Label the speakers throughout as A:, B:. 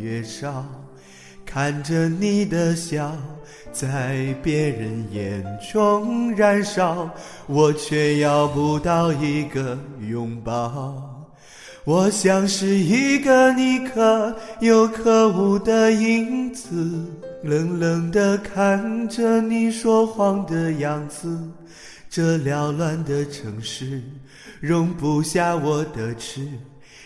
A: 越少，看着你的笑在别人眼中燃烧，我却要不到一个拥抱。我像是一个你可有可无的影子，冷冷地看着你说谎的样子。这缭乱的城市容不下我的痴。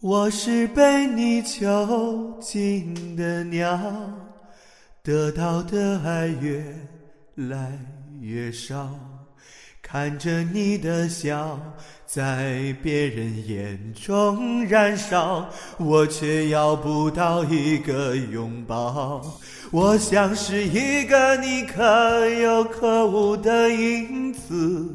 A: 我是被你囚禁的鸟，得到的爱越来越少。看着你的笑在别人眼中燃烧，我却要不到一个拥抱。我像是一个你可有可无的影子。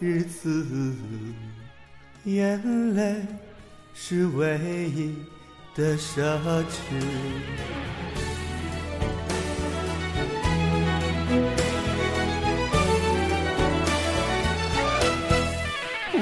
A: 日子，眼泪是唯一的奢侈。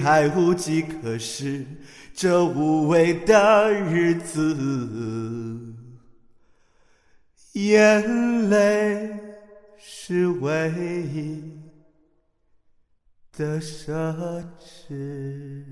A: 还无计可施，这无味的日子，眼泪是唯一的奢侈。